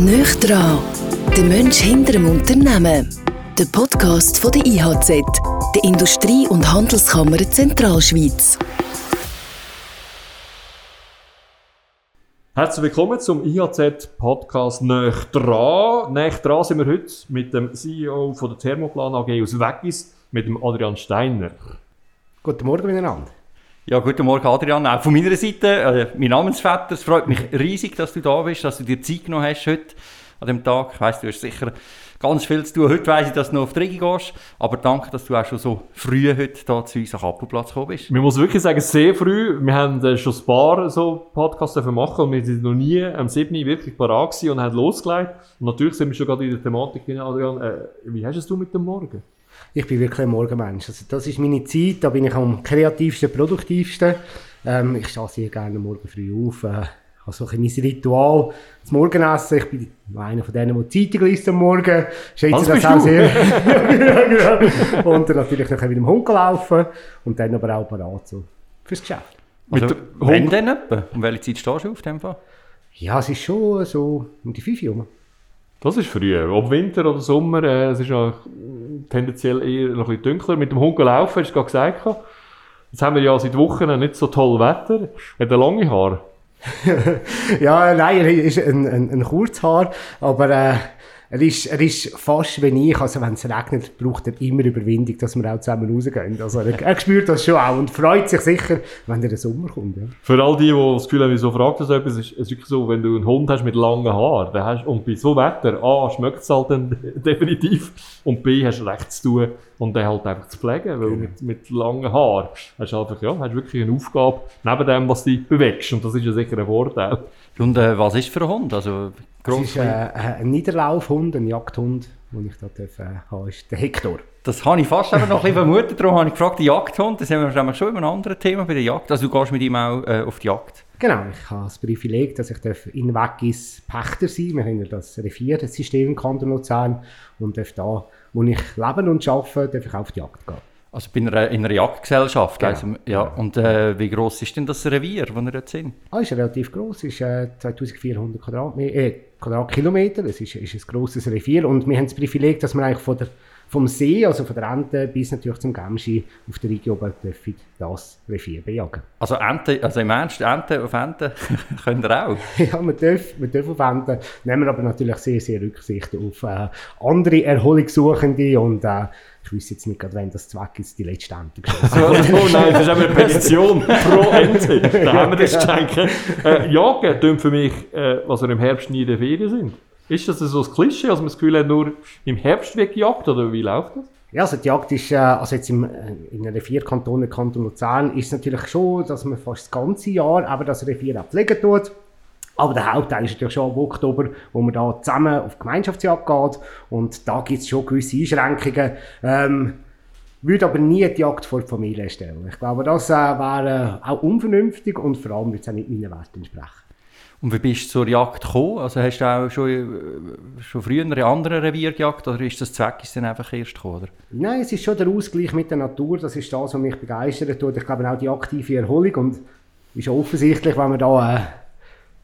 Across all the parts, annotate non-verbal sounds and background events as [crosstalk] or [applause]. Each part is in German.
Nöch dran, der Mensch hinter dem Unternehmen. Der Podcast von der IHZ, der Industrie- und Handelskammer Zentralschweiz. Herzlich willkommen zum IHZ-Podcast «Nöch dran». «Nöch dran» sind wir heute mit dem CEO von der Thermoplan AG aus Weggis, mit dem Adrian Steiner. Guten Morgen miteinander. Ja, guten Morgen Adrian. Auch von meiner Seite, äh, mein Namensvetter, es freut mich riesig, dass du da bist, dass du dir Zeit genommen hast heute an dem Tag. Ich weiss, du hast sicher ganz viel zu tun. Heute weiss ich, dass du noch auf die Rigi gehst, aber danke, dass du auch schon so früh heute hier zu uns am Appelplatz gekommen bist. Man muss wirklich sagen, sehr früh. Wir haben äh, schon ein paar so Podcasts machen und wir sind noch nie am 7. wirklich parat und haben losgelegt. Und natürlich sind wir schon gerade in der Thematik drin, Adrian. Äh, wie hast du es mit dem Morgen? Ich bin wirklich ein Morgenmensch. Also das ist meine Zeit, da bin ich am kreativsten, produktivsten. Ähm, ich stehe sehr gerne morgen früh auf. Äh, habe so ein mein Ritual, das Morgenessen. Ich bin einer von denen, die Zeitung liest am Morgen. Schätze das auch du? sehr. [laughs] ja, genau. Und dann natürlich noch mit dem Hund laufen und dann aber auch parat so fürs Geschäft. Also, mit wann denn etwa? Um welche Zeit stehst du auf dem Fall? Ja, es ist schon so um die 5 Uhr. Das ist früh. Ob Winter oder Sommer, äh, es ist ja tendenziell eher noch ein bisschen dunkler. Mit dem Hund laufen, hast du gerade gesagt. Jetzt haben wir ja seit Wochen nicht so toll Wetter. Hat lange Haare? [laughs] ja, nein, er ist ein, ein, ein Kurzhaar, aber äh, er ist, er ist fast wie ich. Also, wenn es regnet, braucht er immer Überwindung, dass wir auch zusammen rausgehen. Also, er, er spürt das schon auch und freut sich sicher, wenn der Sommer kommt. Ja. Für all die, die das Gefühl haben, wieso fragt das etwas, ist es wirklich so, wenn du einen Hund hast mit langen Haaren dann hast, und bei so Wetter, A, schmeckt es halt dann [laughs] definitiv und B, hast du recht zu tun und den halt einfach zu pflegen, weil genau. mit, mit langen Haaren hast du einfach, ja, hast wirklich eine Aufgabe neben dem, was dich bewegst und das ist ja sicher ein Vorteil. Und äh, was ist für ein Hund? Also, das ist äh, ein Niederlaufhund, ein Jagdhund, den ich da darf, äh, habe, ist der Hector. Das habe ich fast noch ein bisschen vermutet, darum habe ich gefragt, der Jagdhund, das haben wir nämlich schon über ein anderes Thema bei der Jagd, also du gehst mit ihm auch äh, auf die Jagd? Genau, ich habe das Privileg, dass ich in Weggis Pächter sein Wir haben das Reviersystem im Kanton Luzern und darf da, wo ich lebe und arbeite, darf ich auch auf die Jagd gehen. Also einer, in einer Jagdgesellschaft. Genau. Also, ja. Und äh, wie groß ist denn das Revier, wo ihr jetzt sind? Ah, ist relativ groß. Es ist äh, 2400 Quadratmeter, äh, Quadratkilometer. Es ist, ist ein grosses Revier. Und wir haben das Privileg, dass wir eigentlich von der vom See, also von der Ente bis natürlich zum Gemschi auf der Region dürfen das Revier bejagen. Also Ente, also im Ernst, Ente auf Ente [laughs] könnt ihr auch? [laughs] ja, wir dürfen, wir dürfen auf Ente, nehmen aber natürlich sehr, sehr Rücksicht auf äh, andere Erholungssuchende und äh, ich weiß jetzt nicht gerade, wenn das Zweck ist, die letzte Ente [laughs] geschossen Oh nein, das ist aber eine Petition pro Ente. Da haben wir das Geschenk. Äh, jagen tun für mich, äh, was wir im Herbst nie in der Ferien sind. Ist das so ein Klischee, dass man das Gefühl hat, nur im Herbst wird gejagt oder wie läuft das? Ja, also die Jagd ist, äh, also jetzt im, äh, in den vier Kantonen, Kanton Luzern, ist es natürlich schon, dass man fast das ganze Jahr aber das Revier auch pflegen tut. Aber der Hauptteil ist natürlich schon im Oktober, wo man da zusammen auf Gemeinschaftsjagd geht. Und da gibt es schon gewisse Einschränkungen. Ähm, würde aber nie die Jagd vor die Familie stellen. Ich glaube, das äh, wäre äh, auch unvernünftig und vor allem würde es auch nicht meinen Werten entsprechen. Und wie bist du zur Jagd gekommen? Also hast du auch schon, äh, schon früher in anderen Revier gejagt oder ist das Zweck ist dann einfach erst gekommen? Oder? Nein, es ist schon der Ausgleich mit der Natur, das ist das, was mich begeistert. Ich glaube auch die aktive Erholung und ist offensichtlich, wenn man da äh,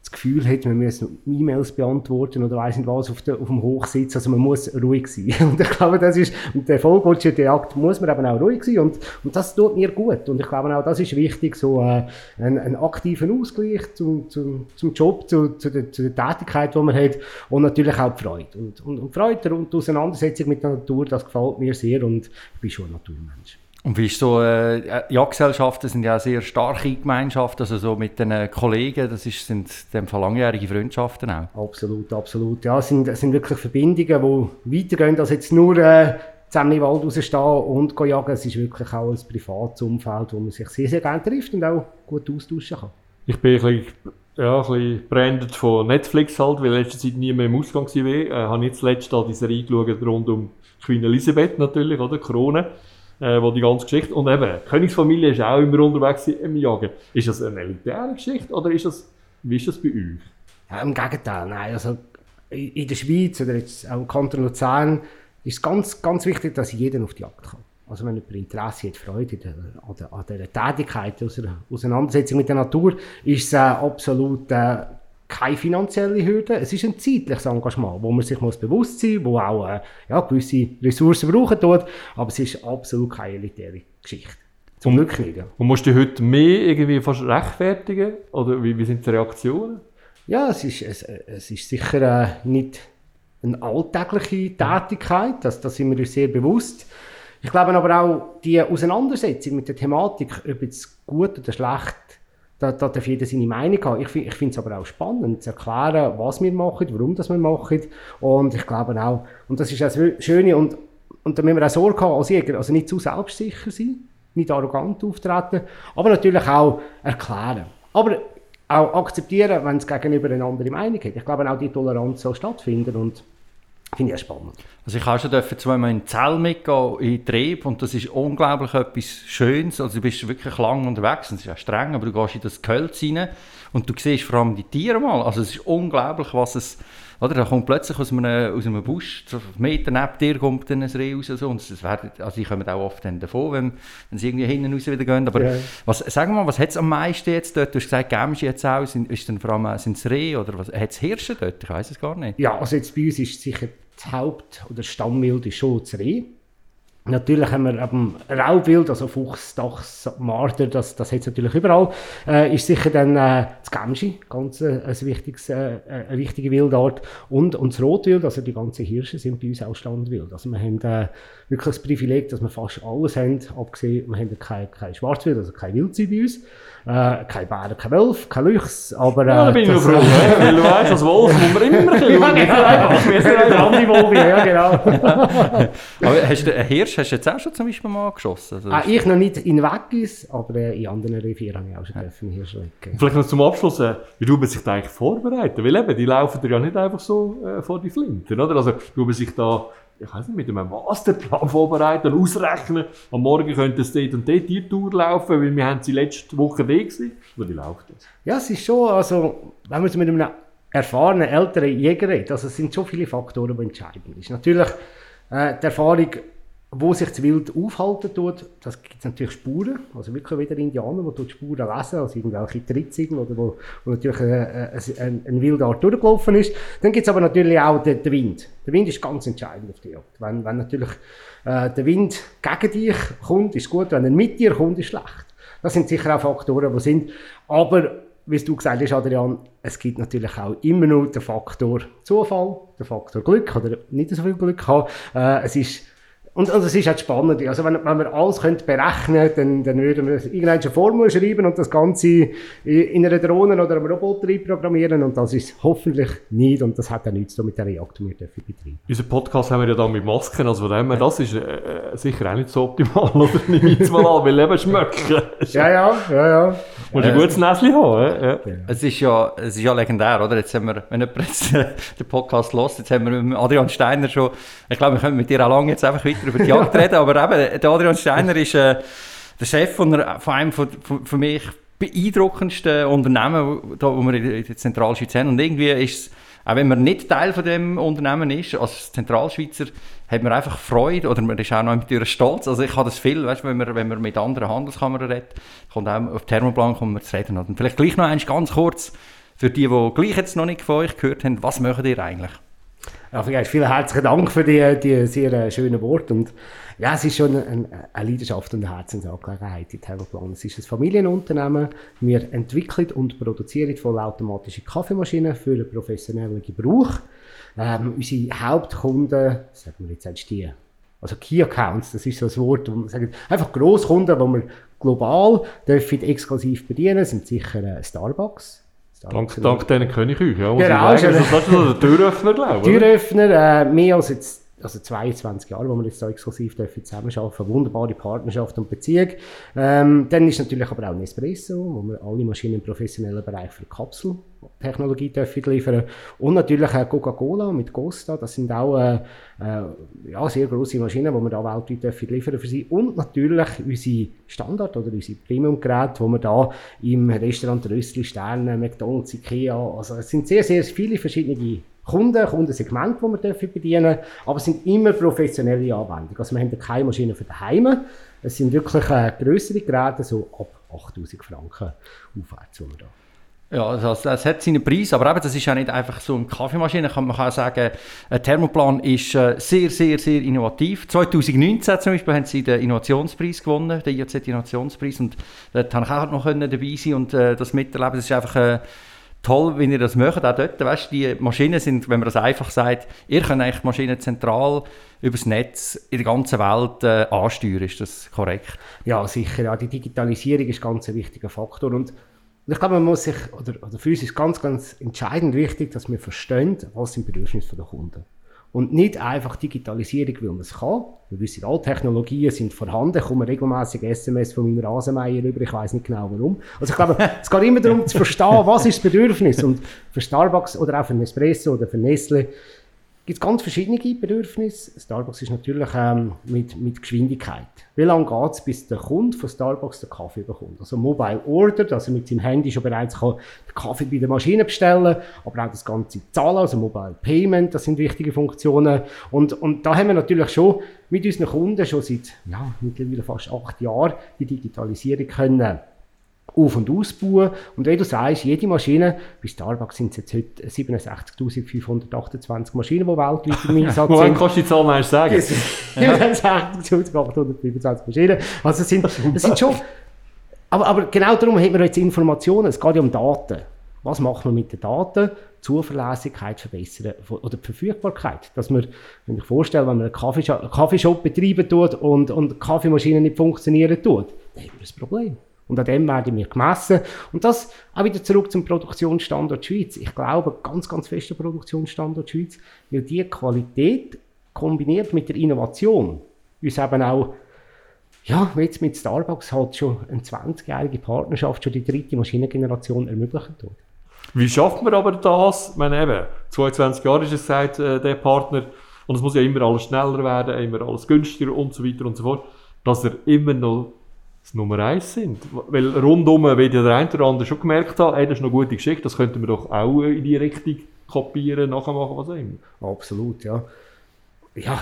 das Gefühl hat, man muss E-Mails beantworten oder weiss nicht was auf, der, auf dem Hochsitz. Also man muss ruhig sein. [laughs] Und ich glaube, das ist, und der vollgottsche Jagd muss man eben auch ruhig sein. Und, und das tut mir gut. Und ich glaube auch, das ist wichtig, so äh, einen, einen aktiven Ausgleich zum, zum, zum Job, zu, zu, der, zu der Tätigkeit, die man hat. Und natürlich auch die Freude. Und, und, und Freude und die Auseinandersetzung mit der Natur, das gefällt mir sehr und ich bin schon ein Naturmensch. Und wie ist so, äh, Jagdgesellschaften sind ja sehr starke Gemeinschaften, also so mit den äh, Kollegen, das ist, sind in dem Fall langjährige Freundschaften auch. Absolut, absolut. Ja, es sind, es sind wirklich Verbindungen, die weitergehen als jetzt nur äh, zusammen im Wald rausstehen und jagen. Es ist wirklich auch ein privates Umfeld, wo man sich sehr, sehr gerne trifft und auch gut austauschen kann. Ich bin ein bisschen, ja, ein bisschen brandet von Netflix halt, weil letzte Zeit nie mehr im Ausgang war. Ich äh, habe jetzt letztes Jahr die Serie geschaut rund um Queen Elisabeth natürlich, oder? Krone äh, wo die ganze Geschichte, und eben, die Königsfamilie ist auch immer unterwegs im Jagen. Ist das eine elitäre Geschichte oder ist das, wie ist das bei euch? Ja, Im Gegenteil, nein, also in der Schweiz oder jetzt auch im Kanton Luzern ist ganz, ganz wichtig, dass jeder auf die Jagd kann. Also wenn jemand Interesse hat, Freude an, der, an dieser Tätigkeit, aus einer Auseinandersetzung mit der Natur, ist es äh, absolut äh, keine finanzielle Hürde, es ist ein zeitliches Engagement, wo man sich muss bewusst sein muss, wo auch äh, ja, gewisse Ressourcen brauchen tut, aber es ist absolut keine elitäre Geschichte. Zum Glück nicht. Ja. Und musst du heute mehr irgendwie fast rechtfertigen? Oder wie, wie sind die Reaktionen? Ja, es ist, es, es ist sicher äh, nicht eine alltägliche Tätigkeit, das, das sind wir uns sehr bewusst. Ich glaube aber auch, die Auseinandersetzung mit der Thematik, ob jetzt gut oder schlecht, da, da darf jeder seine Meinung haben. Ich, ich finde es aber auch spannend, zu erklären, was wir machen, warum das wir machen. Und ich glaube auch, und das ist das Schöne, und, und da müssen wir auch Sorge haben als Jäger, also nicht zu selbstsicher sein, nicht arrogant auftreten, aber natürlich auch erklären. Aber auch akzeptieren, wenn es gegenüber eine andere Meinung hat. Ich glaube auch die Toleranz soll stattfinden und finde ich spannend. Also ich habe schon dürfen zweimal in Zell mitgehen, in Trieb und das ist unglaublich etwas Schönes. Also du bist wirklich lang unterwegs, es ist ja streng, aber du gehst in das Gehölz rein und du siehst vor allem die Tiere mal. Also es ist unglaublich, was es oder, da kommt plötzlich aus einem, aus einem Busch, so Meter neben dir kommt dann ein Reh raus. So, und das werden, also die kommen auch oft dann davon, wenn, wenn sie irgendwie hinten raus wieder gehen. Aber ja. was, sag mal, was hat es am meisten jetzt dort? Du hast gesagt, Gämschi jetzt auch, sind, ist dann vor allem, sind es Rehe oder? Hat es Hirsche dort? Ich weiß es gar nicht. Ja, also jetzt bei uns ist sicher das Haupt- oder Stammwild ist schon das Reh. Natürlich haben wir eben Raubwild, also Fuchs, Dachs, Marder, das, das hat es natürlich überall. Äh, ist sicher dann äh, das Gemschi, ganz äh, ein wichtiges, äh, eine wichtige Wildart. Und, und das Rotwild, also die ganzen Hirsche sind bei uns auch Standwild. Also wir haben äh, wirklich das Privileg, dass wir fast alles haben, abgesehen, wir haben kein, kein Schwarzwild, also kein Wildsee bei uns. Äh, kein Bär, kein Wolf, kein Luchs, aber... Äh, ja, da bin ich froh, äh, weil du weißt, als Wolf muss man immer ein bisschen... ja, genau, wir sind andere Wolf, ja, genau. [laughs] aber hast du einen Hirsch hast du jetzt auch schon zum Beispiel mal geschossen? Also ah, ich noch nicht in Weggis, aber äh, in anderen Revieren habe ich auch schon ja. Hirsch weggehen. Vielleicht noch zum Abschluss, äh, wie tut man sich da eigentlich vorbereiten? Weil eben, die laufen ja nicht einfach so äh, vor die Flinten, oder? Also tut man sich da ich weiß nicht, mit einem Masterplan [laughs] vorbereiten, ausrechnen, am Morgen könnte es dort und dort die Tour laufen, weil wir haben sie letzte Woche da gewesen. Oder wie läuft das? Ja, es ist schon, also, wenn man es mit einem erfahrenen, älteren Jäger redet, also es sind schon viele Faktoren, die entscheidend sind. Natürlich äh, die Erfahrung wo sich das Wild aufhalten tut, das gibt natürlich Spuren, also wirklich wieder Indianer, die dort Spuren lesen, also irgendwelche Trittsiegel oder wo, wo natürlich eine, eine, eine Wildart durchgelaufen ist. Dann gibt es aber natürlich auch den, den, Wind. Der Wind ist ganz entscheidend auf die Jagd. Wenn, wenn natürlich äh, der Wind gegen dich kommt, ist gut, wenn er mit dir kommt, ist schlecht. Das sind sicher auch Faktoren, die sind. Aber wie du gesagt hast, Adrian, es gibt natürlich auch immer nur den Faktor Zufall, den Faktor Glück oder nicht so viel Glück haben. Äh, es ist und, und das ist halt spannend. Also wenn, wenn wir alles könnte berechnen dann, dann würden wir irgendeine Formel schreiben und das Ganze in einer Drohne oder einem Roboter programmieren und das ist hoffentlich nicht und das hat auch nichts mit der Jagd, die wir betreiben Unser Podcast haben wir ja dann mit Masken, also von dem her, das ist äh, äh sicher auch nicht so optimal, [laughs] oder? Nehme ich jetzt mal an, weil eben schmecken. ja, ja, ja, ja. Muss ein gutes Näschen haben, ja. Es ist ja, es ist ja legendär, oder? Jetzt haben wir, wenn jemand [laughs] jetzt den Podcast hört, jetzt haben wir mit Adrian Steiner schon, ich glaube, wir können mit dir auch lange jetzt einfach weiter über die Jagd [laughs] reden, aber eben, der Adrian Steiner ist äh, der Chef von, einer, von einem von, von, für mich beeindruckendsten Unternehmen, da, wo wir in der Zentralschweiz haben. Und irgendwie ist es, auch wenn man nicht Teil von dem Unternehmen ist, als Zentralschweizer, hat man einfach Freude oder man ist auch noch natürlich stolz. Also ich habe das viel, weißt, wenn man, wenn man mit anderen Handelskammern redet, kommt auch auf Thermoplan kommt man zu reden. Und vielleicht gleich noch eins ganz kurz, für die, die gleich jetzt noch nicht von euch gehört haben, was möchtet ihr eigentlich? Ja, vielen herzlichen Dank für die, die sehr äh, schönen Worte. Und ja, es ist schon eine, eine Leidenschaft und eine Herzensangelegenheit, die Thermoplan. Es ist ein Familienunternehmen. Wir entwickeln und produzieren vollautomatische Kaffeemaschinen für den professionellen Gebrauch. Ähm, unsere Hauptkunden, sagen wir jetzt als die, also Key Accounts, das ist so ein Wort, wo man sagt, einfach Grosskunden, die wir global dürfen exklusiv bedienen, sind sicher äh, Starbucks, Dank, dank diesen Königreich, ja, muss genau, ich sagen. Das, ist der Türöffner, glaube ich. Türöffner, äh, mehr als jetzt also 22 Jahre, wo wir jetzt da exklusiv dürfen zusammenarbeiten, wunderbare Partnerschaft und Beziehung. Ähm, dann ist natürlich aber auch Nespresso, wo wir alle Maschinen im professionellen Bereich für Kapseltechnologie dürfen liefern. Und natürlich äh, Coca-Cola mit Costa, das sind auch äh, äh, ja, sehr grosse Maschinen, die wir da weltweit dürfen liefern für sie. Und natürlich unsere Standard- oder unsere Premium-Geräte, die wir da im Restaurant Röstli, Sterne, McDonalds, Ikea, also es sind sehr, sehr viele verschiedene Kunden, Kundensegment, die wir dürfen bedienen aber es sind immer professionelle Anwendungen. Also wir haben keine Maschinen für daheim. Es sind wirklich äh, größere Geräte, so ab 8000 Franken aufwärts. Wir da. Ja, also es hat seinen Preis, aber eben, das ist ja nicht einfach so eine Kaffeemaschine. Man kann auch sagen, ein Thermoplan ist äh, sehr, sehr, sehr innovativ. 2019 zum Beispiel haben sie den Innovationspreis gewonnen, den IAZ Innovationspreis, und dort konnte ich auch noch dabei sein und äh, das miterleben. Das ist einfach äh, toll, wenn ihr das macht, auch dort. Weißt, die Maschinen sind, wenn man das einfach sagt, ihr könnt eigentlich Maschinen zentral übers Netz in der ganzen Welt äh, ansteuern. Ist das korrekt? Ja, sicher. Ja, die Digitalisierung ist ganz ein wichtiger Faktor und ich glaube, man muss sich, oder, oder für uns ist ganz, ganz entscheidend wichtig, dass wir verstehen, was sind Bedürfnisse der Kunden. Und nicht einfach Digitalisierung, weil man es kann. Wir wissen, alle Technologien sind vorhanden. Ich komme regelmäßig SMS von meinem Rasenmeier über. Ich weiß nicht genau warum. Also ich glaube, [laughs] es geht immer darum zu verstehen, was ist das Bedürfnis. Und für Starbucks oder auch für Nespresso oder für Nestle gibt ganz verschiedene Bedürfnisse. Starbucks ist natürlich ähm, mit, mit Geschwindigkeit. Wie lange geht es, bis der Kunde von Starbucks den Kaffee bekommt? Also Mobile Order, dass er mit seinem Handy schon bereits kann den Kaffee bei der Maschine bestellen aber auch das ganze Zahlen, also Mobile Payment, das sind wichtige Funktionen. Und, und da haben wir natürlich schon mit unseren Kunden schon seit ja, mittlerweile fast acht Jahren die Digitalisierung können auf- und ausbauen. Und wie du sagst, jede Maschine, bei Starbucks sind es jetzt heute 67.528 Maschinen, die weltweit im Einsatz sind. Woher du die Zahl mal sagen? 67.825 Maschinen. Also es sind, es sind schon... Aber, aber genau darum haben wir jetzt Informationen. Es geht ja um Daten. Was machen wir mit den Daten? Zuverlässigkeit verbessern oder die Verfügbarkeit. Dass man, wenn ich vorstelle, wenn man einen Kaffeeshop, einen Kaffeeshop betreiben tut und, und die Kaffeemaschine nicht funktionieren tut, dann haben wir ein Problem. Und an dem werden wir gemessen. Und das auch wieder zurück zum Produktionsstandort Schweiz. Ich glaube ganz, ganz fest der Produktionsstandort Schweiz, weil die Qualität kombiniert mit der Innovation uns eben auch, ja, jetzt mit Starbucks halt schon eine 20-jährige Partnerschaft, schon die dritte Maschinengeneration ermöglichen tut. Wie schafft man aber das? Ich meine eben, 22 Jahre ist es seit äh, der Partner und es muss ja immer alles schneller werden, immer alles günstiger und so weiter und so fort, dass er immer noch das Nummer eins sind. Weil rundum, wie der eine oder andere schon gemerkt hat, ey, das ist eine gute Geschichte, das könnten wir doch auch in die Richtung kopieren, nachmachen, was auch immer. Absolut, ja. Ja,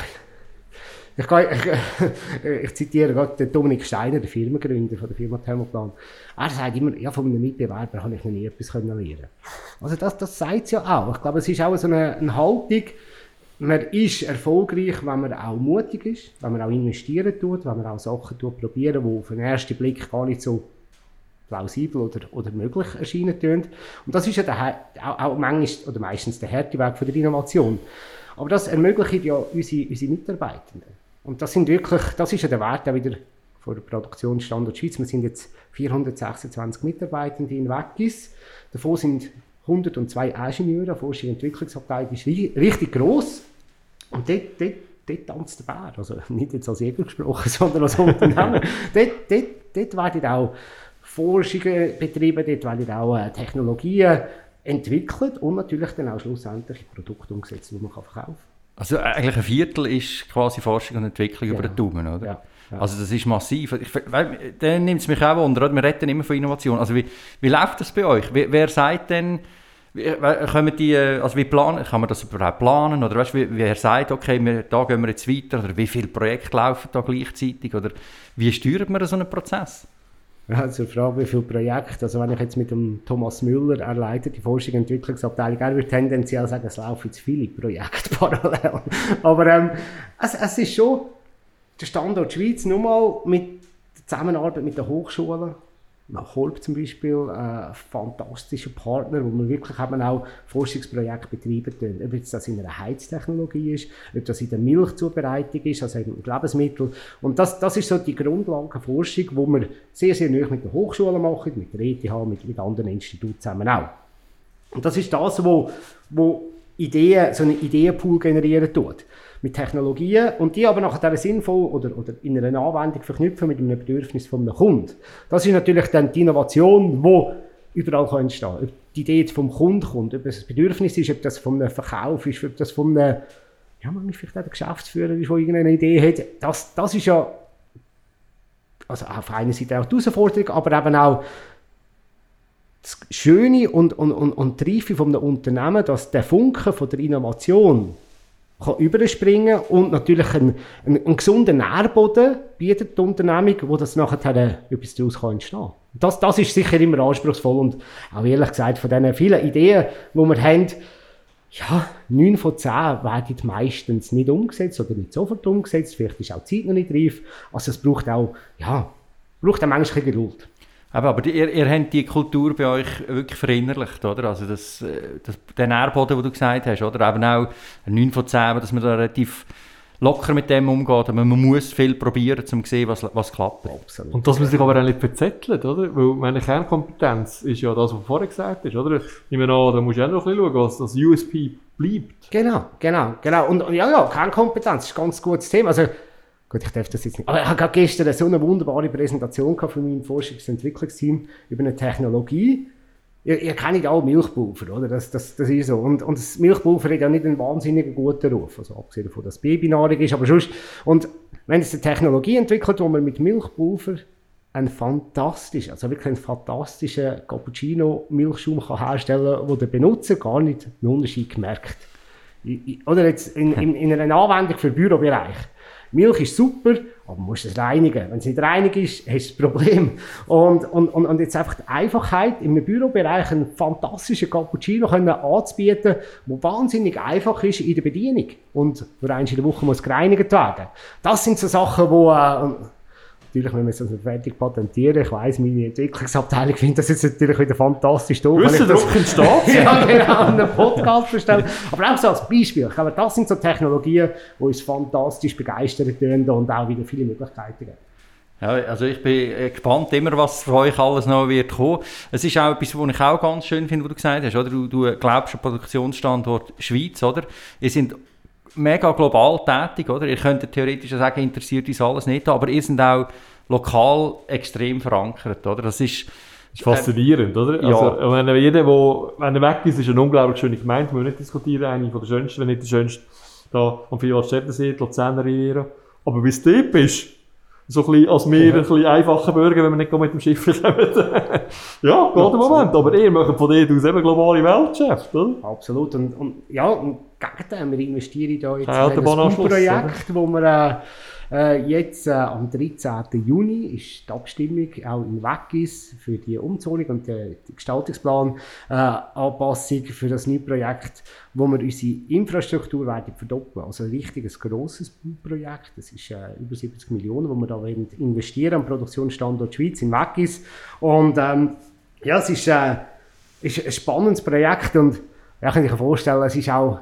ich, kann, ich, ich, zitiere gerade den Dominik Steiner, den Firmengründer von der Firma Thermoplan. Er sagt immer, ja, von einem Mitbewerber habe ich noch nie etwas lernen Also das, das sagt es ja auch. Ich glaube, es ist auch so eine, eine Haltung, man ist erfolgreich, wenn man auch mutig ist, wenn man auch investieren tut, wenn man auch Sachen tut, die auf den ersten Blick gar nicht so plausibel oder, oder möglich erscheinen tun. Und das ist ja der, auch, auch manchmal, oder meistens der harte Weg von der Innovation. Aber das ermöglicht ja unsere, unsere Mitarbeitenden. Und das sind wirklich, das ist ja der Wert auch wieder von der Produktionsstandort Schweiz. Wir sind jetzt 426 Mitarbeitende in Weggis. Davon sind 102 Ingenieure, Forschung und Entwicklungsabteilung ist richtig gross. Und dort, dort, dort tanzt der Bär. Also [laughs] nicht jetzt als Jäger gesprochen, [laughs] sondern als Unternehmen. dort, dort, dort werden auch Forschungen betrieben, dort werden auch äh, Technologien entwickelt und natürlich dann auch schlussendlich Produkte umgesetzt, die man kann verkaufen kann. Also eigentlich ein Viertel ist quasi Forschung und Entwicklung genau. über den Daumen, oder? Ja. Ja. Also das ist massiv. Ich, dann nimmt es mich auch wunder, wir reden immer von Innovation. Also wie, wie läuft das bei euch? Wer, wer sagt denn, wie, können die, also wie planen, kann man das überhaupt planen? Oder weißt, wie, wer sagt, okay, wir, da gehen wir jetzt weiter? Oder wie viele Projekte laufen da gleichzeitig? Oder wie steuert man so einen Prozess? Ja, zur Frage, wie viele Projekte. Also wenn ich jetzt mit dem Thomas Müller, er leitet die Forschung und Entwicklungsabteilung, er würde tendenziell sagen, es laufen zu viele Projekte [laughs] parallel. Aber ähm, es, es ist schon der Standort Schweiz, nur mal mit der Zusammenarbeit mit den Hochschulen, nach Holb zum Beispiel, ein äh, fantastischer Partner, wo wir wirklich haben auch Forschungsprojekte betreiben können. Ob das in einer Heiztechnologie ist, ob das in der Milchzubereitung ist, also in Lebensmitteln. Und das, das ist so die Grundlagenforschung, wo wir sehr, sehr neu mit den Hochschulen machen, mit der ETH, mit, mit anderen Instituten zusammen auch. Und das ist das, wo, wo Ideen, so einen Ideenpool generieren tut mit Technologien und die aber nachher sinnvoll oder, oder in einer Anwendung verknüpfen mit einem Bedürfnis von einem Kunden. Das ist natürlich dann die Innovation, die überall kann entstehen kann. Ob die Idee vom Kunden kommt, ob es ein Bedürfnis ist, ob das von einem Verkauf ist, ob das von einem, ja, man vielleicht auch der Geschäftsführer ist, der irgendeine Idee hat. Das, das ist ja also auf einer Seite auch die Herausforderung, aber eben auch das Schöne und, und, und, und die Reife von einem Unternehmen, dass der Funke von der Innovation kann überspringen und natürlich einen, einen, einen gesunden Nährboden bietet die Unternehmung, wo das nachher etwas daraus kann entstehen Das, das ist sicher immer anspruchsvoll und auch ehrlich gesagt, von diesen vielen Ideen, die wir haben, ja, 9 von 10 werden meistens nicht umgesetzt oder nicht sofort umgesetzt. Vielleicht ist auch die Zeit noch nicht reif. Also es braucht auch, ja, braucht auch manchmal Geduld. Aber, aber ihr, ihr habt die Kultur bei euch wirklich verinnerlicht, oder? Also das, äh, das, den Nährboden, den du gesagt hast, oder? Eben auch 9 von 10, dass man da relativ locker mit dem umgeht. Aber man muss viel probieren, um zu sehen, was, was klappt. Absolut. Und dass man sich aber auch nicht verzettelt, oder? Weil meine Kernkompetenz ist ja das, was du vorher gesagt hast, oder? Ich meine, da musst du auch noch ein bisschen schauen, was das USP bleibt. Genau, genau, genau. Und ja, ja, Kernkompetenz ist ein ganz gutes Thema. Also, gut, ich darf das jetzt nicht. Aber ich habe gestern so eine wunderbare Präsentation von meinem Forschungs- und Entwicklungsteam über eine Technologie, ihr, ihr kennt auch Milchpulver, oder? Das, das, das ist so. Und, und das Milchpulver hat ja nicht einen wahnsinnig guten Ruf. Also abgesehen davon, dass Babynahrung ist, aber sonst. Und wenn es eine Technologie entwickelt, wo man mit Milchpulver einen fantastischen, also wirklich einen fantastischen Cappuccino-Milchschaum herstellen kann, wo der Benutzer gar nicht einen Unterschied merkt. Oder jetzt in, [laughs] in, in einer Anwendung für den Bürobereich. Milch ist super, aber man muss es reinigen. Wenn es nicht reinig ist, [laughs] hast du ein Problem. Und, und, und, und jetzt einfach die Einfachheit, im Bürobereich einen fantastischen Cappuccino können anzubieten, der wahnsinnig einfach ist in der Bedienung. Und nur einmal in der Woche muss gereinigt werden. Das sind so Sachen, wo, äh, natürlich, wenn wir es also fertig patentieren, ich weiss, meine Entwicklungsabteilung findet das jetzt natürlich wieder fantastisch doof. Wissen Druck entsteht. [laughs] ja, genau, einen Podcast verstellen. Aber auch so als Beispiel. Ich glaube, das sind so Technologien, die uns fantastisch begeistern tun und auch wieder viele Möglichkeiten geben. Ja, also ich bin gespannt immer, was für euch alles noch wird kommen. Es ist auch etwas, was ich auch ganz schön finde, was du gesagt hast, oder? Du, du glaubst an Produktionsstandort Schweiz, oder? Ihr seid mega global tätig, oder? Ihr könnt theoretisch sagen, interessiert uns alles nicht, aber ihr seid auch lokal extrem verankert, oder? Das ist, das ist faszinierend, oder? Ja. Also, wenn jeder, wo, wenn er weg ist, ist eine unglaublich schöne Gemeinde, wir nicht diskutieren, eine von der schönsten, wenn nicht die schönste, da am Vierwaldstättensee, die Luzerner Riviera. Aber wie es dort bist, so ein bisschen als mehr ein bisschen einfacher Bürger, wenn wir nicht mit dem Schiff kommen. [laughs] ja, geht im Moment. Aber ihr macht von dort aus eben globale Weltgeschäfte, oder? Absolut. Und, und ja, und gegen wir investieren da jetzt ja, in ein Projekt, wo wir äh, äh, jetzt äh, am 13. Juni ist die Abstimmung auch in Weggis für die Umzonung und die, die Gestaltungsplan äh, Anpassung für das neue Projekt, wo wir unsere Infrastruktur werden verdoppeln. Also ein richtiges grosses Projekt. Das ist äh, über 70 Millionen, wo wir da investieren am Produktionsstandort Schweiz in Weggis. Und ähm, ja, es ist, äh, ist ein spannendes Projekt und ja, kann ich mir vorstellen, es ist auch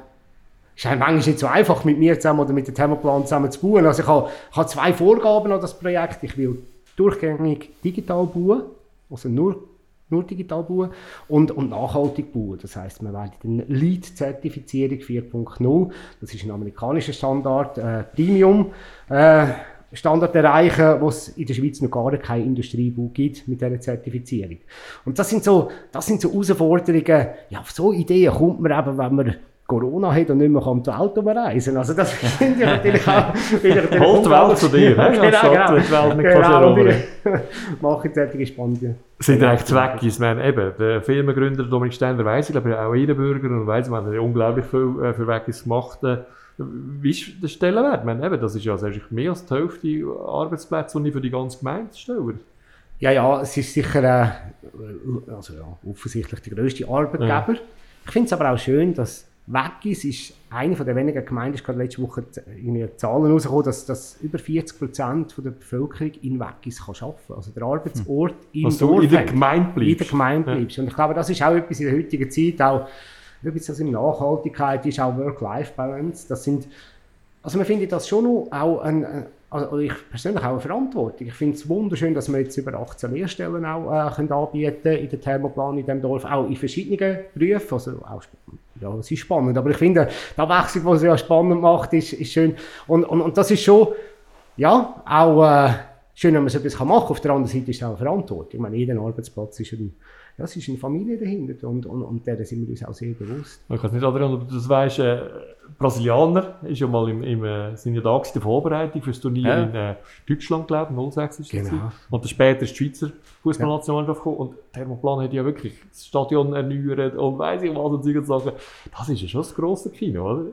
ist manchmal nicht so einfach, mit mir zusammen oder mit dem Thermoplan zusammen zu bauen. Also ich habe, ich habe zwei Vorgaben an das Projekt. Ich will durchgängig digital bauen, also nur, nur digital bauen und, und nachhaltig bauen. Das heißt, wir werden eine LEED-Zertifizierung 4.0, das ist ein amerikanischer Standard, äh, Premium, äh, Standard erreichen, wo es in der Schweiz noch gar keinen Industriebau gibt mit dieser Zertifizierung. Und das sind so, das sind so Herausforderungen, ja, auf so Ideen kommt man eben, wenn man Corona hat und nicht mehr am Auto reisen Also das [laughs] finde ich natürlich auch [laughs] wieder Holt die Welt zu dir, ne? [laughs] genau, genau. Die Welt nicht genau, genau Machen solche spannende... Sind eigentlich Zweck, ich meine, eben, der Firmengründer Dominik Steiner weiss, ich glaube, auch jeder Bürger und weiss, man hat unglaublich viel äh, für Weggis gemacht. Wie ist der Stellenwert? Ich meine, eben, das ist ja mehr als die Hälfte Arbeitsplätze, die ich für die ganze Gemeinde stelle. Ja, ja, es ist sicher äh, also, ja, offensichtlich der grösste Arbeitgeber. Ja. Ich finde es aber auch schön, dass Weggis ist eine der wenigen Gemeinden, ist gerade letzte Woche in den Zahlen rausgekommen, dass, dass über 40 Prozent der Bevölkerung in Weggis kann arbeiten kann. Also der Arbeitsort hm. im also Dorf in der Gemeinde bleibst. In der Gemeinde bleibst. Ja. Und ich glaube, das ist auch etwas in der heutigen Zeit, auch etwas, das in Nachhaltigkeit ist, auch Work-Life-Balance. Das sind, also man findet das schon auch ein, also ich persönlich auch eine Verantwortung. Ich finde es wunderschön, dass wir jetzt über 18 Lehrstellen auch äh, können anbieten in der Thermoplan in dem Dorf, auch in verschiedenen Berufen. Also auch, ja, es ist spannend, aber ich finde, die Abwechslung, die es ja spannend macht, ist, ist schön. Und, und, und das ist schon, ja, auch äh, schön, wenn man so etwas machen kann. Auf der anderen Seite ist es auch eine Verantwortung. Ich meine, jeder Arbeitsplatz ist ein, ja, es ist eine Familie dahinter und, und, und der sind wir uns auch sehr bewusst. Ich weiß nicht, Adrian, ob du das weißt, äh, Brasilianer ist ja mal im, im, äh, sind ja da in der Vorbereitung für das Turnier Ja. in äh, Deutschland, glaube ich, 06 ist das. Genau. gewesen. Und dann später ist die Schweizer Fußballnationalmannschaft gekommen und Thermoplan hat ja wirklich das Stadion erneuert und weiss ich was und solche Sachen. Das ist ja schon das grosse Kino, oder?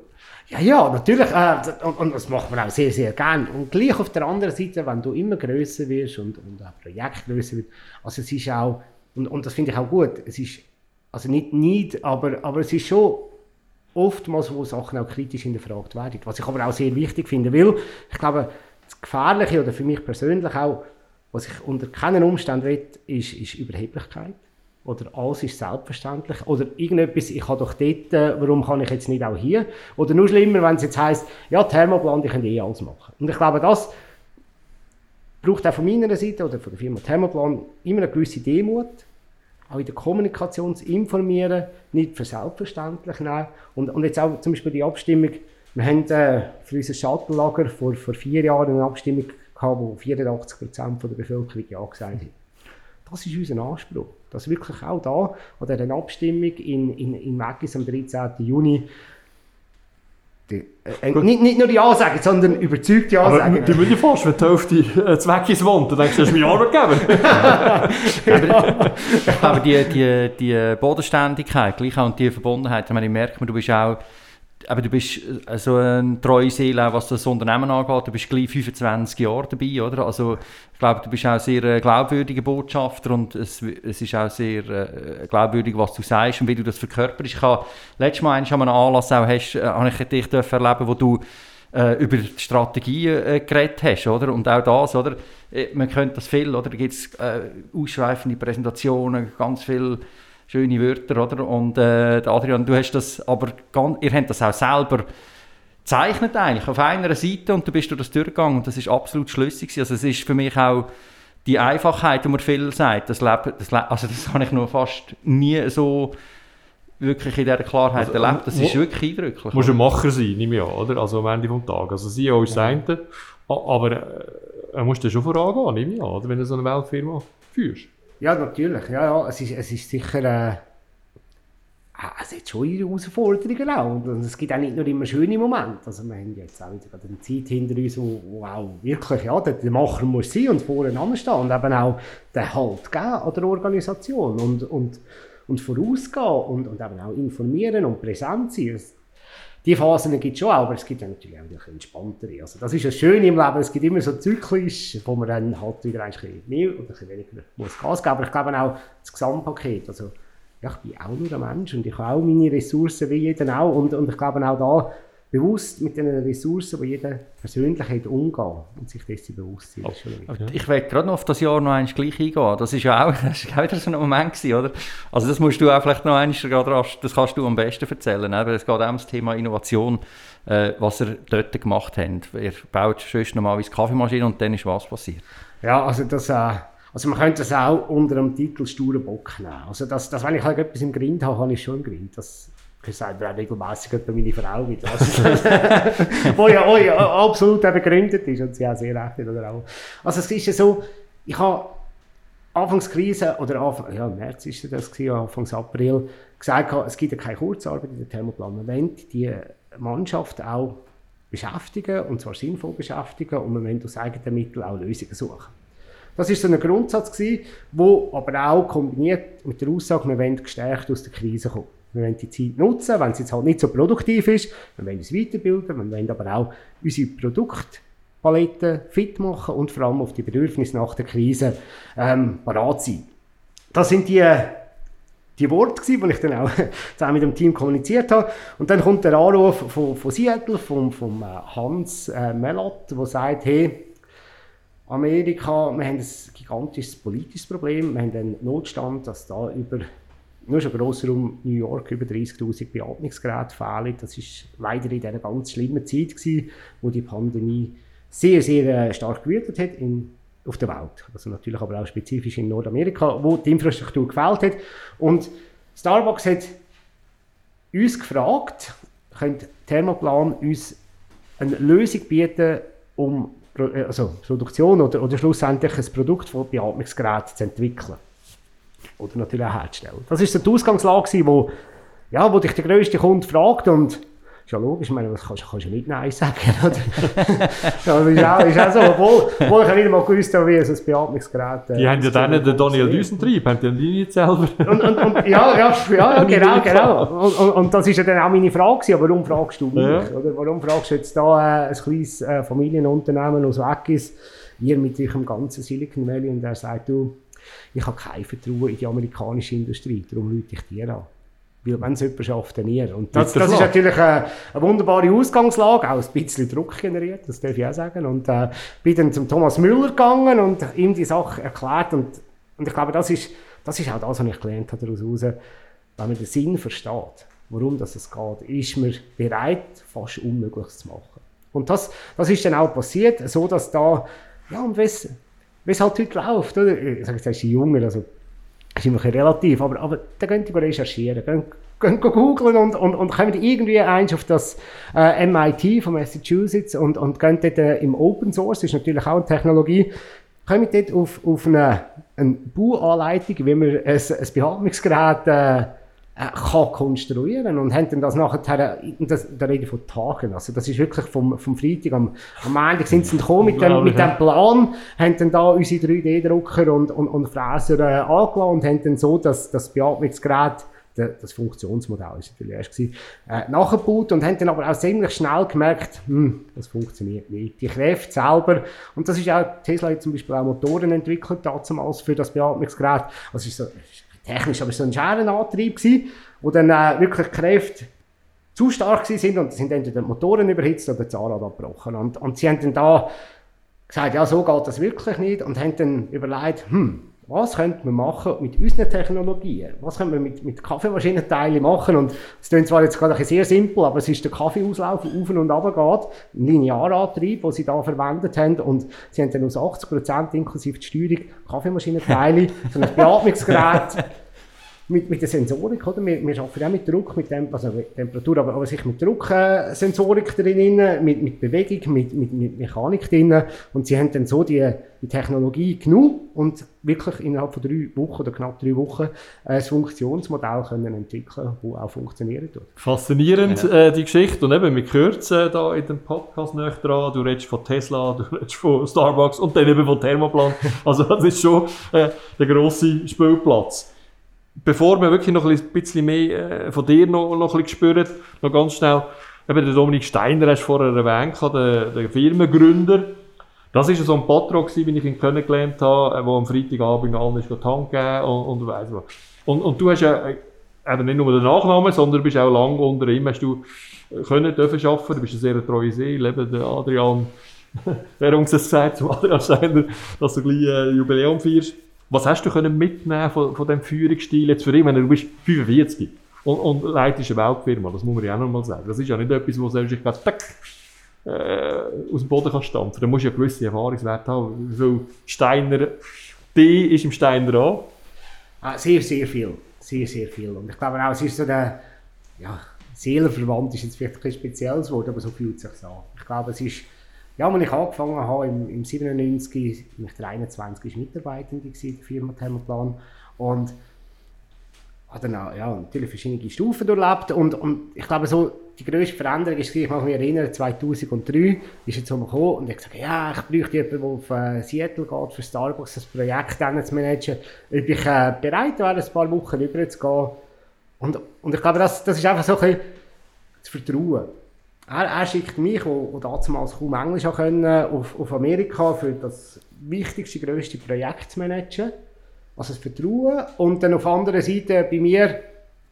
Ja, ja, natürlich. Äh, und, und das macht man auch sehr, sehr gern. Und gleich auf der anderen Seite, wenn du immer grösser wirst und, und ein Projekt grösser wird, also es ist auch, und, und das finde ich auch gut, es ist, also nicht nicht, aber, aber es ist schon oftmals, wo Sachen auch kritisch hinterfragt werden. Was ich aber auch sehr wichtig finde, weil ich glaube, das Gefährliche oder für mich persönlich auch, was ich unter keinen Umständen will, ist, ist Überheblichkeit. Oder alles ist selbstverständlich. Oder irgendetwas, ich habe doch dort, äh, warum kann ich jetzt nicht auch hier? Oder nur schlimmer, wenn es jetzt heisst, ja, Thermoplan, die können eh alles machen. Und ich glaube, das braucht auch von meiner Seite oder von der Firma Thermoplan immer eine gewisse Demut, auch in der Kommunikation zu informieren, nicht für selbstverständlich nehmen. Und, und jetzt auch zum Beispiel die Abstimmung, wir haben äh, für unser Shuttle-Lager vor, vor vier Jahren eine Abstimmung gehabt, wo 84% von der Bevölkerung Ja gesagt hat. Das ist unser Anspruch. Dass wirklich auch da, an dieser Abstimmung in, in, in Weggis am 13. Juni, die, äh, nicht, nicht nur Ja sagen, sondern überzeugt Ja Aber sagen. du musst dir fast, wenn die Hälfte äh, ist wohnt, dann denkst du, das ist mein Arbeitgeber. [laughs] Aber die, die, die Bodenständigkeit, gleich auch und die Verbundenheit, ich meine, ich merke, du bist auch, aber du bist äh, so eine treue Seele, was das Unternehmen angeht, du bist gleich 25 Jahre dabei, oder? Also ich glaube, du bist auch sehr äh, glaubwürdiger Botschafter und es, es ist auch sehr äh, glaubwürdig, was du sagst und wie du das verkörperst. Ich habe letztes Mal an Anlass auch, hast, habe ich dich erleben, wo du über die Strategie äh, geredet hast, oder? Und auch das, oder? Man könnte das viel, oder? Da gibt es ausschweifende Präsentationen, ganz viel schöne Wörter, oder? Und äh, Adrian, du hast das, aber ganz, ihr habt das auch selber gezeichnet eigentlich, auf einer Seite und du bist durch das durchgegangen und das ist absolut schlüssig. Also es ist für mich auch die Einfachheit, die man viel sagt, das Leben, das Le also das [laughs] habe ich noch fast nie so wirklich in dieser Klarheit Also, erlebt. Das ist wirklich eindrücklich. Du musst ein Macher sein, nehme ich an, oder? Also am Ende des Tages. Also CEO ist das eine, aber äh, er muss dann schon vorangehen, nehme ich an, oder? wenn du so eine Weltfirma führst. Ja, natürlich. Ja, ja. Es, ist, es ist sicher. Äh, ah, es hat schon ihre Herausforderungen auch. Und, es gibt auch nicht nur immer schöne Momente. Also, wir haben jetzt auch wieder eine Zeit hinter uns, wo, wo auch wirklich ja, der, Macher muss sein und vorne anstehen und eben auch den Halt geben an der Organisation und, und, und vorausgehen und, und eben auch informieren und präsent sein. Die Phasen gibt es schon, aber es gibt natürlich auch ein entspanntere. Also das ist das Schöne im Leben, es gibt immer so zyklisch, wo man dann halt wieder ein bisschen mehr oder ein bisschen weniger muss Gas geben. Aber ich glaube auch das Gesamtpaket, also ja, ich bin auch nur ein Mensch und ich habe auch meine Ressourcen wie jeder auch und, und ich glaube auch da bewusst mit den Ressourcen, die jeder persönlich hat, umgehen und sich dessen bewusst sein. Aber Ich will gerade noch auf das Jahr noch eins gleich eingehen. Das ist ja auch, [laughs] das ist auch wieder so ein Moment gewesen, oder? Also das musst du auch vielleicht noch eins, gerade rasch- das kannst du am besten erzählen. Eben, es geht auch um das Thema Innovation, äh, was ihr dort gemacht habt. Ihr baut sonst normalerweise Kaffeemaschine und dann ist was passiert. Ja, also das, äh, also man könnte das auch unter dem Titel «Sture Bock» nehmen. Also das, das, wenn ich halt etwas im Grind habe, habe ich schon im Grind. Das ich sage auch regelmässig bei meiner Frau wieder. Also, [laughs] wo ja, wo ja absolut begründet ist und sie auch sehr recht. Oder auch. Also es ist ja so, ich habe Anfangskrise oder Anfang, ja, im März ist das gewesen, Anfangs April, gesagt, es gibt ja keine Kurzarbeit in der Thermoplan. Wir wollen die Mannschaft auch beschäftigen, und zwar sinnvoll beschäftigen, und wir wollen aus eigenen Mitteln auch Lösungen suchen. Das ist so ein Grundsatz wo aber auch kombiniert mit der Aussage, wir wollen gestärkt aus der Krise kommen. Wir wollen die Zeit nutzen, wenn sie jetzt halt nicht so produktiv ist. Wir wollen uns weiterbilden, wir wollen aber auch unsere Produktpalette fit machen und vor allem auf die Bedürfnisse nach der Krise ähm, parat sein. Das sind die, die Worte, die ich dann auch [laughs] zusammen mit dem Team kommuniziert habe. Und dann kommt der Anruf von, von Seattle, vom, vom äh, Hans äh, Mellot, der sagt, hey, Amerika, wir haben ein gigantisches politisches Problem. Wir haben einen Notstand, dass da über nur schon Grossraum New York über 30.000 Beatmungsgeräte fehlen. Das ist leider in dieser ganz schlimmen Zeit gewesen, wo die Pandemie sehr, sehr äh, stark gewütet hat in, auf der Welt. Also natürlich aber auch spezifisch in Nordamerika, wo die Infrastruktur gefehlt hat. Und Starbucks hat uns gefragt, könnte Thermoplan uns eine Lösung bieten, um äh, also Produktion oder, oder schlussendlich ein Produkt von Beatmungsgeräten zu entwickeln. Oder natürlich auch herzustellen. Das ist so die Ausgangslage, wo, ja, wo dich der grösste Kunde fragt und ist ja logisch, ich meine, was kannst, kannst du nicht Nein sagen, oder? [laughs] ja, ist, auch, ist auch so, obwohl, obwohl ich nicht mal gewusst habe, wie so ein Beatmungsgerät... Äh, die haben ja dann den Daniel Düsentrieb, haben die nicht selber? und, und, und, ja, ja, ja, [laughs] genau, genau. Und, und, das ist ja dann auch meine Frage gewesen, warum fragst du mich, ja. oder? Warum fragst du jetzt da äh, ein kleines äh, Familienunternehmen aus Weggis, ihr mit eurem ganzen Silicon Valley, und er sagt, du, ich habe kein Vertrauen in die amerikanische Industrie, darum rufe ich dir an. Weil wenn es jemand schafft, dann ihr. Und das, das ist natürlich eine, eine, wunderbare Ausgangslage, auch ein bisschen Druck generiert, das darf ich auch sagen. Und äh, bin dann zum Thomas Müller gegangen und ihm die Sache erklärt. Und, und ich glaube, das ist, das ist auch das, was ich gelernt habe daraus heraus. Wenn man den Sinn versteht, warum das es geht, ist man bereit, fast Unmögliches zu machen. Und das, das ist dann auch passiert, so dass da, ja, und wie es halt heute läuft, oder? Ich sage jetzt, er ist jünger, also ist immer relativ, aber, aber da könnt ihr recherchieren, gehen, gehen googlen und, und, und kommen irgendwie eins auf das äh, MIT von Massachusetts und, und gehen dort äh, im Open Source, ist natürlich auch eine Technologie, kommen dort auf, auf eine, eine Bauanleitung, wie man ein, ein Beatmungsgerät äh, äh, kann konstruieren und haben dann das nachher, das, da rede ich von Tagen, also das ist wirklich vom, vom Freitag am, am Montag sind sie gekommen mit dem, mit dem Plan, haben dann da unsere 3D-Drucker und, und, und Fräser äh, angelassen und haben dann so das, das Beatmungsgerät das Funktionsmodell ist natürlich erst gewesen, äh, nachgebaut und haben dann aber auch ziemlich schnell gemerkt, hm, das funktioniert nicht. Die Kräfte selber, und das ist auch, Tesla hat zum Beispiel auch Motoren entwickelt, damals für das Beatmungsgerät, also ist so, technisch, aber so ein Scherenantrieb, gewesen, wo dann äh, wirklich Kräfte zu stark sind und sind entweder die Motoren überhitzt oder das Zahnrad abgebrochen. Und, und sie haben dann da gesagt, ja, so geht das wirklich nicht und haben dann überlegt, hm, was könnte man machen mit unseren Technologien? Was können wir mit, mit Kaffeemaschinenteilen machen? Und es klingt zwar jetzt gerade sehr simpel, aber es ist der Kaffeeauslauf, der auf und ab geht, ein Linearantrieb, den sie da verwendet haben. Und sie haben dann aus 80 Prozent inklusive die Steuerung Kaffeemaschinenteile, so ein [laughs] Beatmungsgerät, mit, mit der Sensorik, oder? Wir, wir arbeiten auch mit Druck, mit Temp also mit Temperatur, aber, aber sich mit Drucksensorik äh, drin, mit, mit Bewegung, mit, mit, mit Mechanik drin. Und sie haben dann so die, die Technologie genug und wirklich innerhalb von drei Wochen oder knapp drei Wochen äh, ein Funktionsmodell können entwickeln, das auch funktioniert. Faszinierend, ja. äh, die Geschichte. Und eben, wir hören es äh, da in dem Podcast nicht dran. Du redest von Tesla, [laughs] du redest von Starbucks und dann eben von Thermoplan. Also, das ist schon äh, der grosse Spielplatz bevor wir wirklich noch ein bisschen mehr von dir noch, noch ein noch ganz schnell, eben der Dominik Steiner hast du vorher erwähnt, der, der Firmengründer. Das war so ein Patron, wie ich ihn kennengelernt habe, der am Freitagabend allen ist Hand gegeben und, und weiss was. Und, und du hast ja eben nicht nur den Nachnamen, sondern bist auch lange unter ihm, hast du können, dürfen arbeiten, du bist eine sehr treue Seele, eben der Adrian, [laughs] der uns das zum Adrian Steiner, dass du gleich ein Jubiläum feierst. Was hast du können mitnehmen von, von diesem Führungsstil jetzt für ihn, wenn du bist 45 und, und leitest eine Weltfirma, das muss man ja auch noch mal sagen. Das ist ja nicht etwas, wo du sich gerade tack, äh, aus dem Boden kannst stampfen. Da musst du ja gewisse Erfahrungswerte haben. So Steiner, D ist im Steiner an. Ah, sehr, sehr viel. Sehr, sehr viel. Und ich glaube auch, es ist so der, ja, Seelenverwandt ist jetzt vielleicht ein spezielles Wort, aber so fühlt es sich an. Ich glaube, es ist ja, als ich angefangen habe, im, im 97, war ich der 21. Mitarbeitende in der Firma Thermoplan und habe dann auch, ja, natürlich verschiedene Stufen durchlebt und, und ich glaube so, die grösste Veränderung ist, ich mag mich erinnern, 2003 ist jetzt so gekommen und ich gesagt, ja, ich bräuchte jemanden, der auf äh, Seattle geht, für Starbucks das Projekt zu managen, ob ich äh, bereit wäre, ein paar Wochen rüber zu gehen. Und, und ich glaube, das, das ist einfach so ein bisschen das Vertrauen. Er, er schickt mich, der damals kaum Englisch können, auf, auf Amerika für das wichtigste, grösste Projekt zu managen. Also das Vertrauen. Und dann auf der anderen Seite bei mir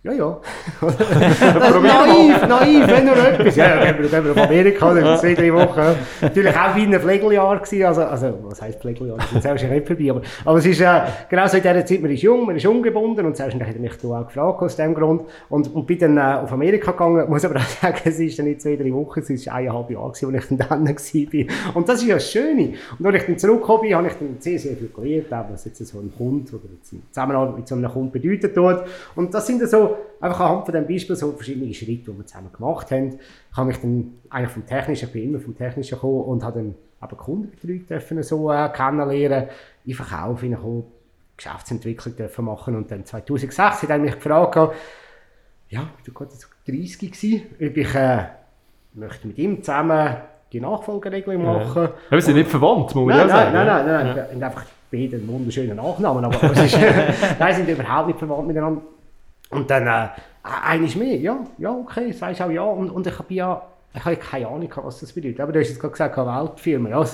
ja, ja. [laughs] naiv, naiv, wenn nur etwas. Ja, ja, gehen wir, gehen wir auf Amerika, dann zwei, drei Wochen. Natürlich auch wie ein Pflegeljahr gewesen, also, also, was heisst Pflegeljahr? Das ist selbst nicht vorbei, aber, aber es ist, äh, genau so in dieser Zeit, man ist jung, man ist ungebunden und selbst hat mich auch gefragt aus dem Grund und, und bin dann äh, auf Amerika gegangen, muss aber auch [laughs] sagen, es ist dann nicht zwei, drei Wochen, es ist eineinhalb Jahre gewesen, als ich dann dann war. Und das ist ja das Schöne. Und als ich dann zurückgekommen bin, habe ich dann sehr, sehr viel gelernt, auch was jetzt so ein Kunde oder Zusammenarbeit mit so einem Kunden bedeutet tut. Und das sind so, einfach anhand von diesem Beispiel so verschiedene Schritte, die wir zusammen gemacht haben, habe ich dann eigentlich vom Technischen, ich bin immer vom Technischen gekommen und habe dann eben Kundenbetreuung dürfen so äh, kennenlernen, in Verkauf hineinkommen, Geschäftsentwicklung dürfen machen und dann 2006 hat er mich gefragt, ja, du gerade 30 gewesen, ob ich äh, möchte mit ihm zusammen die Nachfolgeregelung machen. Ja. Wir sind nicht verwandt, muss man ja sagen. Nein, nein, nein, nein, ja. einfach beide einen wunderschönen Nachnamen, aber es ist, [laughs] nein, sind überhaupt nicht verwandt miteinander. Und dann, äh, eines mehr, ja, ja, okay, sagst auch ja. Und, und ich habe ja, ich habe keine Ahnung, was das bedeutet. Aber du hast jetzt gerade gesagt, Weltfirma, ja,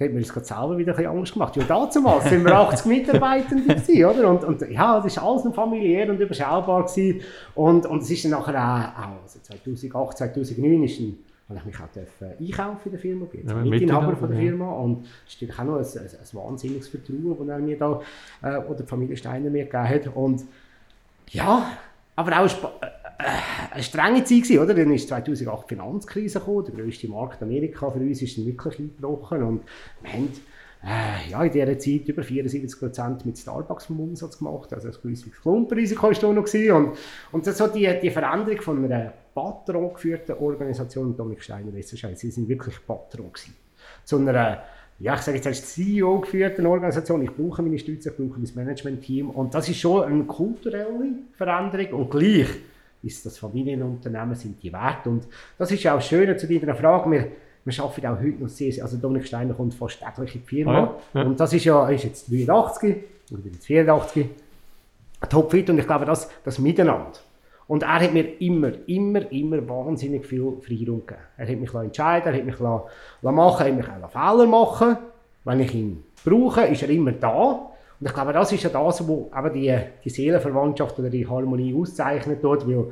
da hat mir das gerade selber wieder ein bisschen Angst gemacht. Ja, damals waren wir 80 [laughs] Mitarbeitende, gewesen, oder? Und, und ja, das war alles noch familiär und überschaubar gewesen. Und, und es ist dann nachher auch, also 2008, 2009 ist dann, habe ich mich auch dürfen einkaufen in der Firma, bin ja, Mitinhaber von der Firma und es ist natürlich auch noch ein, ein, ein wahnsinniges Vertrauen, das er mir da, äh, oder die Familie Steiner mir gegeben hat. Und ja, aber auch äh, eine strenge Zeit gewesen, oder? Dann ist 2008 die Finanzkrise gekommen, der grösste Markt Amerika für uns ist dann wirklich eingebrochen und wir haben äh, ja, in dieser Zeit über 74% mit Starbucks vom Umsatz gemacht, also ein gewisses Klumpenrisiko war da noch und, und so die, die Veränderung von einer Patron geführten Organisation, Dominik Steiner, sie sind wirklich Patron gewesen. Zu einer ja, ich sage jetzt als CEO geführte Organisation, ich brauche meine Stütze, ich brauche mein Management-Team und das ist schon eine kulturelle Veränderung und gleich ist das Familienunternehmen, sind die wert. Und das ist ja auch schön zu deiner Frage. Wir, wir arbeiten auch heute noch sehr, also Dominik Steiner kommt fast täglich in die Firma. Ah, ja, ja. Und das ist ja, ist jetzt 83, ich bin jetzt 84, topfit und ich glaube, das, das Miteinander. Und er hat mir immer, immer, immer wahnsinnig viel Freiraum gegeben. Er hat mich entscheiden, er hat mich machen, er hat mich auch Fehler machen. Wenn ich ihn brauche, ist er immer da. Und ich glaube, das ist ja das, was die, die Seelenverwandtschaft oder die Harmonie auszeichnet dort, weil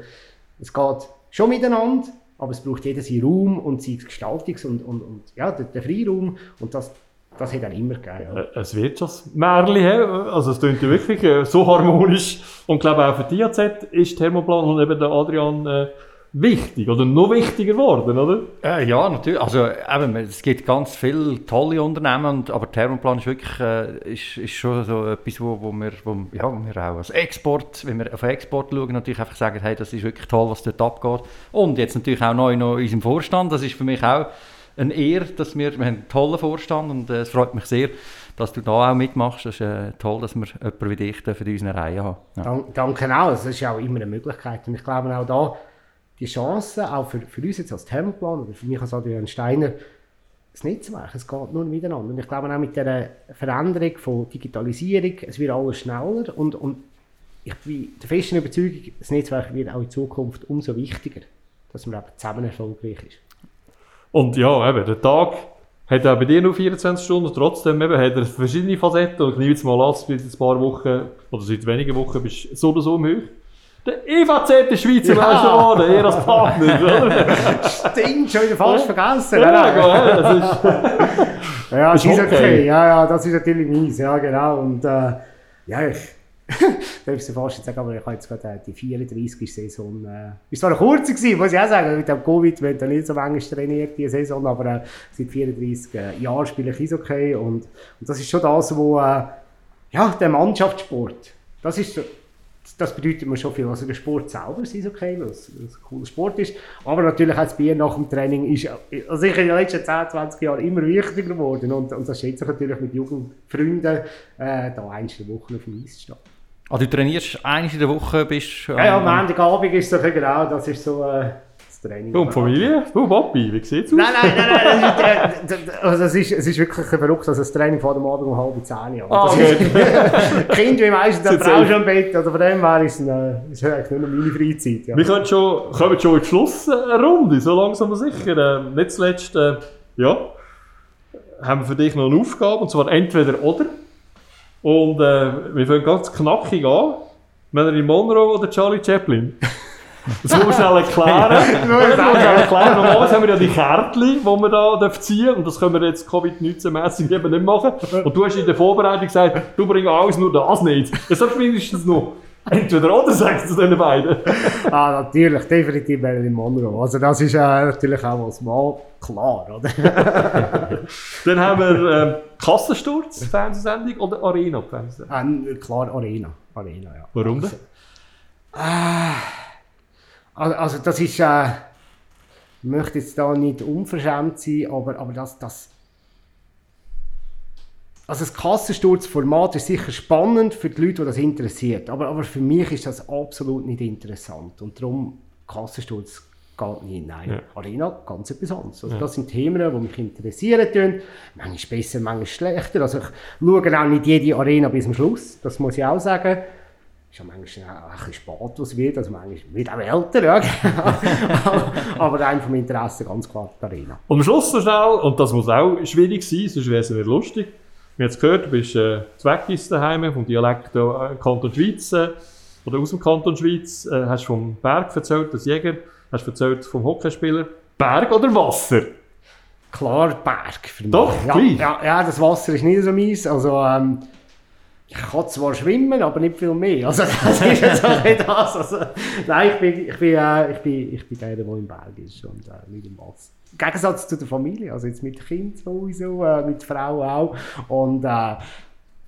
es geht schon miteinander, aber es braucht jeder seinen Raum und seinen Gestaltungs- und, und, und ja, den, den Freiraum und das, das hat er immer gegeben. Ja. Äh, es wird schon Märchen, also es klingt wirklich äh, so harmonisch und ich glaube auch für die AZ ist Thermoplan und eben der Adrian äh, wichtig oder noch wichtiger geworden, oder? Äh, ja, natürlich. Also eben, es gibt ganz viele tolle Unternehmen, und, aber Thermoplan ist wirklich äh, ist, ist schon so etwas, wo, wo, wir, wo, ja, wo wir auch als Export, wenn wir auf Export schauen, natürlich einfach sagen, hey, das ist wirklich toll, was dort abgeht. Und jetzt natürlich auch neu noch in unserem Vorstand, das ist für mich auch eine Ehre, dass wir, wir haben einen tollen Vorstand und äh, es freut mich sehr, dass du da auch mitmachst. Es ist äh, toll, dass wir jemanden wie dich in unserer Reihe haben. Ja. Danke auch, das ist ja auch immer eine Möglichkeit und ich glaube auch da, die Chance, auch für, für uns jetzt als Thermoplan oder für mich als Adrian Steiner, das Netzwerk, es geht nur miteinander. Und ich glaube auch mit der Veränderung von Digitalisierung, es wird alles schneller und, und ich bin der festen Überzeugung, das Netzwerk wird auch in Zukunft umso wichtiger, dass man eben zusammen erfolgreich ist. Und ja, eben, der Tag hat auch bei dir nur 24 Stunden, trotzdem eben, hat er verschiedene Facetten und ich nehme jetzt mal an, seit ein paar Wochen oder seit wenigen Wochen bist du so oder so im. Der EVZ ist Schweizer ja. Meister geworden, er als Partner. Stimmt, schon wieder fast vergessen. Ja, ja, das ist, ja, das ist okay. okay. Ja, ja, das ist natürlich mies, ja, genau. Und äh, ja, ich [laughs] darf es fast sagen, aber ich habe jetzt gerade äh, die 34. Saison. Äh, ist zwar eine kurze gewesen, muss ich auch sagen, mit dem Covid wird nicht so lange trainiert, diese Saison, aber äh, seit 34 äh, Jahren spiele ich Eishockey und, und das ist schon das, wo, äh, ja, der Mannschaftssport, das ist das bedeutet mir schon viel. Also der Sport selber ist okay, weil es ein cooler Sport ist. Aber natürlich auch das Bier nach dem Training ist also ich in den letzten 10, 20 Jahren immer wichtiger geworden. Und, und das schätze ich natürlich mit Jugendfreunden, äh, da eine Woche auf dem Eis zu stehen. Also du trainierst eine in der Woche, bist... Ähm, ja, ja, am Montagabend ist es genau, das ist so... Äh, das Training. Und Familie? Du, Papi, wie sieht es aus? Nein, nein, nein, nein. Das ist, äh, also es, ist, es ist wirklich verrückt, also das Training vor dem Abend um halb zehn Uhr. Ah, okay. [laughs] kind wie meistens eine Frau schon im Bett, also von dem her ist es äh, eigentlich nur noch meine Freizeit. Ja. Wir können schon, kommen schon in die Schlussrunde, so langsam aber sicher. Ähm, nicht zuletzt, äh, ja, haben wir für dich noch eine Aufgabe, und zwar entweder oder. Und äh, wir fangen ganz knackig an. Marilyn Monroe oder Charlie Chaplin? [laughs] Das muss man schnell erklären. das muss schnell erklären. Normalerweise haben wir ja die Kärtchen, die wir da ziehen dürfen. Und das können wir jetzt Covid-19-mässig eben nicht machen. Und du hast in der Vorbereitung gesagt, du bringst alles nur das nicht. Das ist mindestens noch. [laughs] Entweder oder, sagst du zu den beiden? ah, natürlich, definitiv Marilyn Monroe. Also das ist äh, natürlich auch als Mann klar, oder? Dann haben wir ähm, Kassensturz, Fernsehsendung oder Arena? Fernsehsendung? Äh, klar, Arena. Arena ja. Warum denn? Also, äh, also das ist, äh, ich möchte jetzt da nicht unverschämt sein, aber, aber das, das also das Kassensturzformat ist sicher spannend für die Leute, die das interessiert. Aber, aber für mich ist das absolut nicht interessant. Und darum Kassensturz geht nicht. Nein, ja. Arena ganz etwas anderes. Also ja. Das sind Themen, die mich interessieren. Tun. Manchmal besser, manchmal schlechter. Also ich schaue auch nicht jede Arena bis zum Schluss. Das muss ich auch sagen. Ist ja manchmal auch ein bisschen spät, was wird. Also manchmal wird auch älter, ja. aber, [laughs] aber rein vom Interesse ganz klar die Arena. Und am Schluss so schnell, und das muss auch schwierig sein, sonst wäre es nicht lustig, wir haben jetzt gehört, du bist äh, Zweckis daheim, vom Dialekt äh, Kanton Schweiz äh, oder aus dem Kanton Schweiz. Äh, hast vom Berg erzählt, als Jäger. Hast erzählt vom Hockeyspieler. Berg oder Wasser? Klar, Berg für mich. Doch, ja, ja, ja, das Wasser ist nicht so mies. Also, ähm, ich kann zwar schwimmen, aber nicht viel mehr. Also, [laughs] das ist jetzt auch nicht das. Also, nein, ich bin, ich bin, äh, ich bin, ich bin der, der im Berg ist und äh, nicht im Wasser. Im Gegensatz zu der Familie, also jetzt mit Kind sowieso, äh, mit Frau auch. Und äh,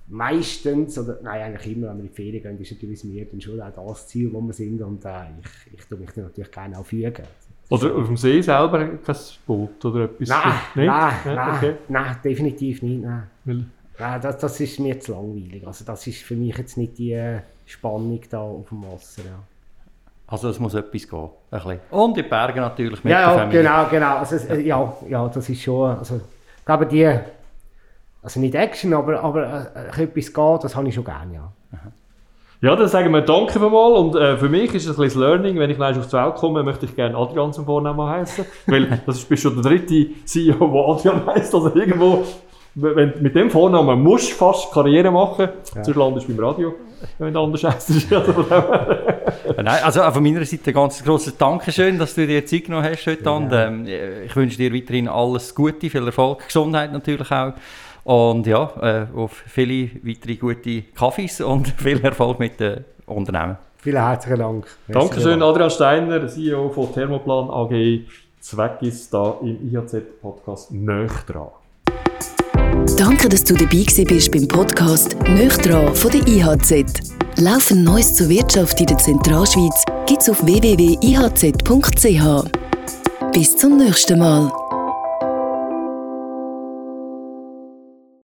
meistens, oder nein, eigentlich immer, wenn wir in die Ferien gehen, ist natürlich mir dann schon auch das Ziel, wo wir sind. Und äh, ich, ich tue mich dann natürlich gerne auch fügen. Oder auf dem See selber kein Boot oder etwas? Nein, nein, nein, okay. nein, definitiv nicht. Nein. nein das, das ist mir zu langweilig. Also das ist für mich jetzt nicht die Spannung da auf dem Wasser. Ja. Also es muss etwas gehen. Ein bisschen. Und die Berge natürlich mit ja, der Familie. genau, genau. Also, ja, ja, das ist schon... Also, ich glaube, die... Also nicht Action, aber, aber äh, etwas geht, das habe ich schon gerne, ja. Ja, dann sagen wir Danke mal und äh, für mich ist es ein bisschen Learning, wenn ich gleich auf die Welt komme, möchte ich gerne Adrian zum Vornamen heißen, [laughs] weil das ist schon der dritte CEO, der Adrian heißt, also irgendwo wenn, mit dem Vornamen musst du fast Karriere machen, ja. sonst landest du beim Radio, wenn du anders heißt. Nein, also von meiner Seite ein ganz grosses Dankeschön, dass du dir Zeit genommen hast heute. Ja. Und, ähm, ich wünsche dir weiterhin alles Gute, viel Erfolg, Gesundheit natürlich auch. Und ja, äh, auf viele weitere gute Kaffees und [laughs] viel Erfolg mit den Unternehmen. Vielen herzlichen Dank. Dankeschön, Adrian Steiner, CEO von Thermoplan AG. Zweck ist da im IHZ-Podcast «Nöch dran». Danke, dass du dabei bist beim Podcast «Nöch von der IHZ. Laufend Neues zur Wirtschaft in der Zentralschweiz gibt's auf www.ihz.ch. Bis zum nächsten Mal.